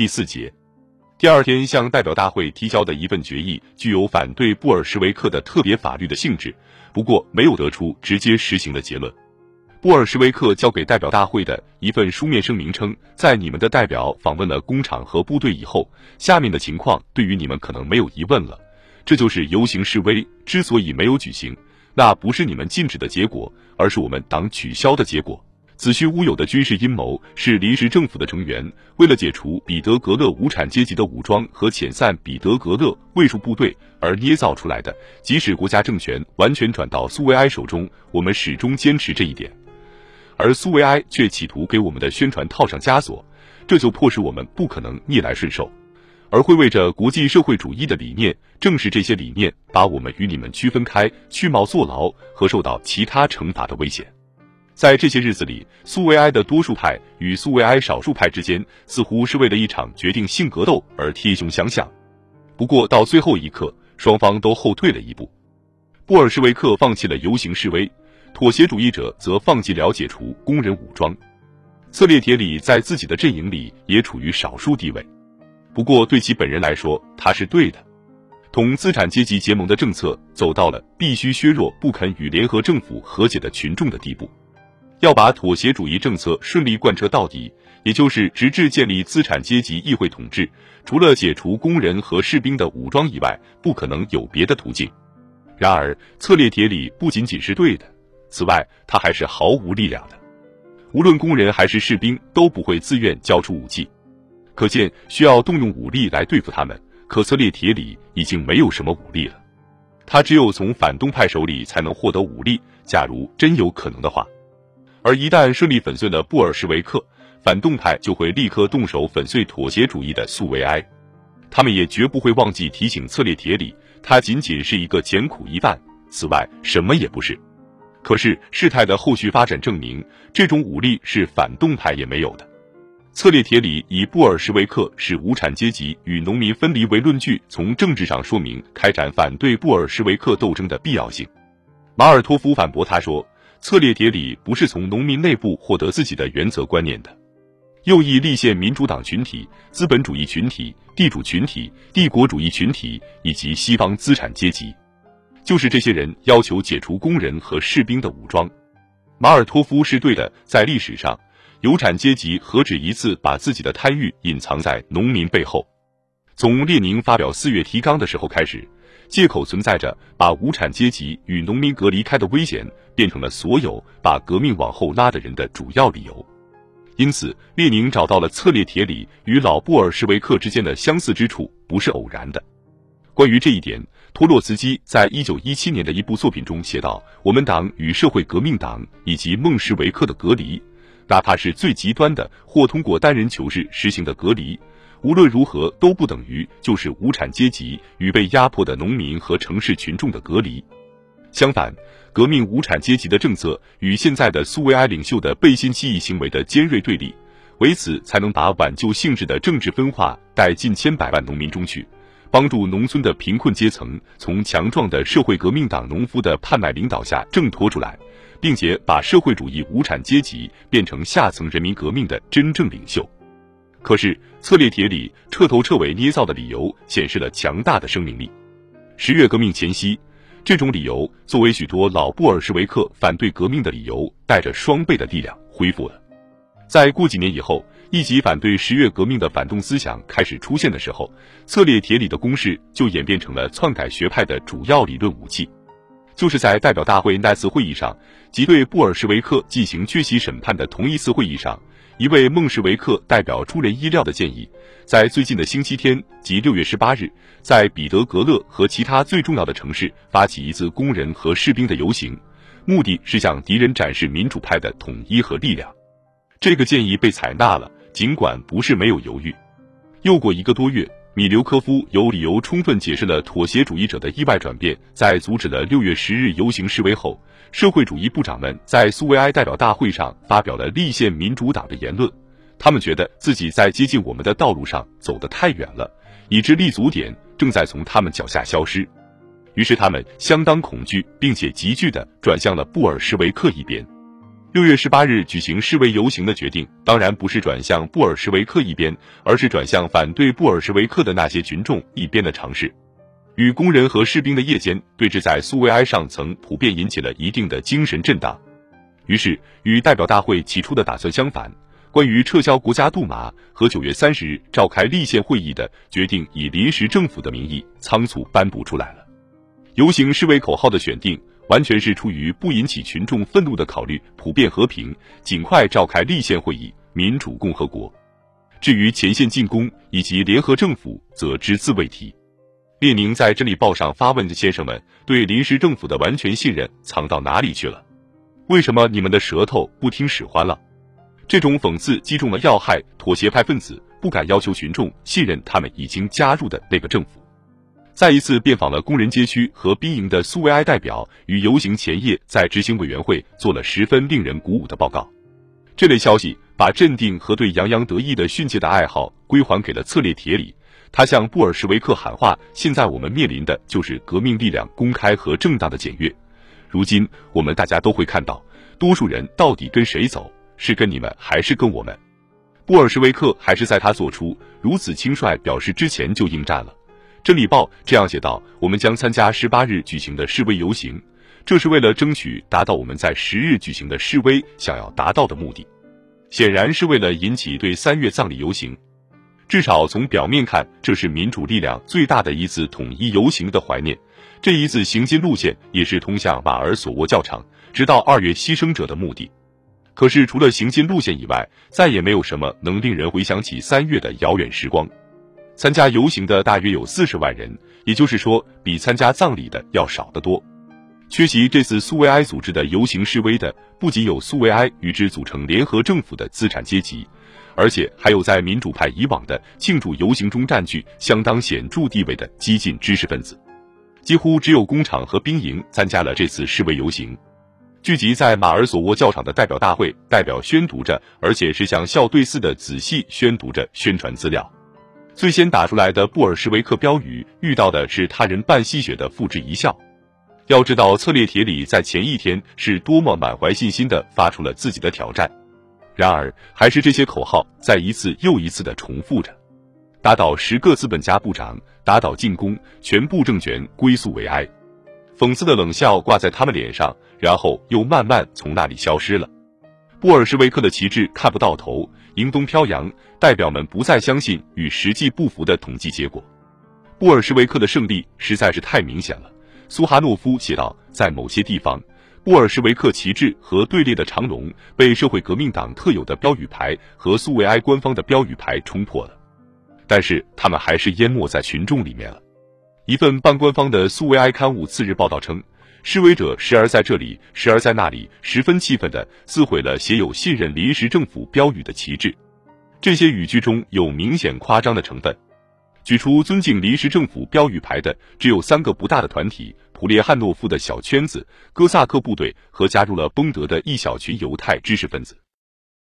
第四节。第二天向代表大会提交的一份决议具有反对布尔什维克的特别法律的性质，不过没有得出直接实行的结论。布尔什维克交给代表大会的一份书面声明称，在你们的代表访问了工厂和部队以后，下面的情况对于你们可能没有疑问了。这就是游行示威之所以没有举行，那不是你们禁止的结果，而是我们党取消的结果。子虚乌有的军事阴谋是临时政府的成员为了解除彼得格勒无产阶级的武装和遣散彼得格勒卫戍部队而捏造出来的。即使国家政权完全转到苏维埃手中，我们始终坚持这一点，而苏维埃却企图给我们的宣传套上枷锁，这就迫使我们不可能逆来顺受，而会为着国际社会主义的理念。正是这些理念把我们与你们区分开，去冒坐牢和受到其他惩罚的危险。在这些日子里，苏维埃的多数派与苏维埃少数派之间似乎是为了一场决定性格斗而贴胸相向。不过到最后一刻，双方都后退了一步。布尔什维克放弃了游行示威，妥协主义者则放弃了解除工人武装。策列铁里在自己的阵营里也处于少数地位。不过对其本人来说，他是对的。同资产阶级结盟的政策走到了必须削弱不肯与联合政府和解的群众的地步。要把妥协主义政策顺利贯彻到底，也就是直至建立资产阶级议会统治，除了解除工人和士兵的武装以外，不可能有别的途径。然而，策列铁里不仅仅是对的，此外，他还是毫无力量的。无论工人还是士兵都不会自愿交出武器，可见需要动用武力来对付他们。可策列铁里已经没有什么武力了，他只有从反动派手里才能获得武力。假如真有可能的话。而一旦顺利粉碎了布尔什维克，反动派就会立刻动手粉碎妥协主义的苏维埃。他们也绝不会忘记提醒策列铁里，他仅仅是一个简苦一犯，此外什么也不是。可是事态的后续发展证明，这种武力是反动派也没有的。策列铁里以布尔什维克是无产阶级与农民分离为论据，从政治上说明开展反对布尔什维克斗争的必要性。马尔托夫反驳他说。策列铁里不是从农民内部获得自己的原则观念的，右翼立宪民主党群体、资本主义群体、地主群体、帝国主义群体以及西方资产阶级，就是这些人要求解除工人和士兵的武装。马尔托夫是对的，在历史上，有产阶级何止一次把自己的贪欲隐藏在农民背后。从列宁发表四月提纲的时候开始。借口存在着把无产阶级与农民隔离开的危险，变成了所有把革命往后拉的人的主要理由。因此，列宁找到了策列铁里与老布尔什维克之间的相似之处，不是偶然的。关于这一点，托洛茨基在一九一七年的一部作品中写道：“我们党与社会革命党以及孟什维克的隔离，哪怕是最极端的或通过单人囚制实行的隔离。”无论如何都不等于就是无产阶级与被压迫的农民和城市群众的隔离。相反，革命无产阶级的政策与现在的苏维埃领袖的背信弃义行为的尖锐对立，为此才能把挽救性质的政治分化带近千百万农民中去，帮助农村的贫困阶层从强壮的社会革命党农夫的叛卖领导下挣脱出来，并且把社会主义无产阶级变成下层人民革命的真正领袖。可是，策列铁里彻头彻尾捏造的理由显示了强大的生命力。十月革命前夕，这种理由作为许多老布尔什维克反对革命的理由，带着双倍的力量恢复了。在过几年以后，一级反对十月革命的反动思想开始出现的时候，策列铁里的攻势就演变成了篡改学派的主要理论武器。就是在代表大会那次会议上，即对布尔什维克进行缺席审判的同一次会议上。一位孟什维克代表出人意料的建议，在最近的星期天，即六月十八日，在彼得格勒和其他最重要的城市发起一次工人和士兵的游行，目的是向敌人展示民主派的统一和力量。这个建议被采纳了，尽管不是没有犹豫。又过一个多月，米留科夫有理由充分解释了妥协主义者的意外转变，在阻止了六月十日游行示威后。社会主义部长们在苏维埃代表大会上发表了立宪民主党的言论，他们觉得自己在接近我们的道路上走得太远了，以致立足点正在从他们脚下消失。于是他们相当恐惧，并且急剧地转向了布尔什维克一边。六月十八日举行示威游行的决定，当然不是转向布尔什维克一边，而是转向反对布尔什维克的那些群众一边的尝试。与工人和士兵的夜间对峙在苏维埃上层，普遍引起了一定的精神震荡。于是，与代表大会起初的打算相反，关于撤销国家杜马和九月三十日召开立宪会议的决定，以临时政府的名义仓促颁布出来了。游行示威口号的选定，完全是出于不引起群众愤怒的考虑，普遍和平，尽快召开立宪会议，民主共和国。至于前线进攻以及联合政府，则只字未提。列宁在《真理报》上发问的：“先生们，对临时政府的完全信任藏到哪里去了？为什么你们的舌头不听使唤了？”这种讽刺击中了要害，妥协派分子不敢要求群众信任他们已经加入的那个政府。再一次遍访了工人街区和兵营的苏维埃代表，于游行前夜在执行委员会做了十分令人鼓舞的报告。这类消息把镇定和对洋洋得意的训诫的爱好归还给了策列铁里。他向布尔什维克喊话：“现在我们面临的就是革命力量公开和正当的检阅。如今我们大家都会看到，多数人到底跟谁走，是跟你们还是跟我们？”布尔什维克还是在他做出如此轻率表示之前就应战了。《真理报》这样写道：“我们将参加十八日举行的示威游行，这是为了争取达到我们在十日举行的示威想要达到的目的，显然是为了引起对三月葬礼游行。”至少从表面看，这是民主力量最大的一次统一游行的怀念。这一次行进路线也是通向马尔索沃教场，直到二月牺牲者的目的。可是，除了行进路线以外，再也没有什么能令人回想起三月的遥远时光。参加游行的大约有四十万人，也就是说，比参加葬礼的要少得多。缺席这次苏维埃组织的游行示威的，不仅有苏维埃与之组成联合政府的资产阶级。而且还有在民主派以往的庆祝游行中占据相当显著地位的激进知识分子，几乎只有工厂和兵营参加了这次示威游行。聚集在马尔索沃教场的代表大会代表宣读着，而且是像校对似的仔细宣读着宣传资料。最先打出来的布尔什维克标语遇到的是他人半吸血的付之一笑。要知道，策列铁里在前一天是多么满怀信心的发出了自己的挑战。然而，还是这些口号在一次又一次的重复着：打倒十个资本家部长，打倒进攻，全部政权归宿为哀。讽刺的冷笑挂在他们脸上，然后又慢慢从那里消失了。布尔什维克的旗帜看不到头，迎风飘扬。代表们不再相信与实际不符的统计结果。布尔什维克的胜利实在是太明显了。苏哈诺夫写道：“在某些地方。”布尔什维克旗帜和队列的长龙被社会革命党特有的标语牌和苏维埃官方的标语牌冲破了，但是他们还是淹没在群众里面了。一份半官方的苏维埃刊物次日报道称，示威者时而在这里，时而在那里，十分气愤地撕毁了写有“信任临时政府”标语的旗帜。这些语句中有明显夸张的成分。举出尊敬临时政府标语牌的只有三个不大的团体：普列汉诺夫的小圈子、哥萨克部队和加入了崩德的一小群犹太知识分子。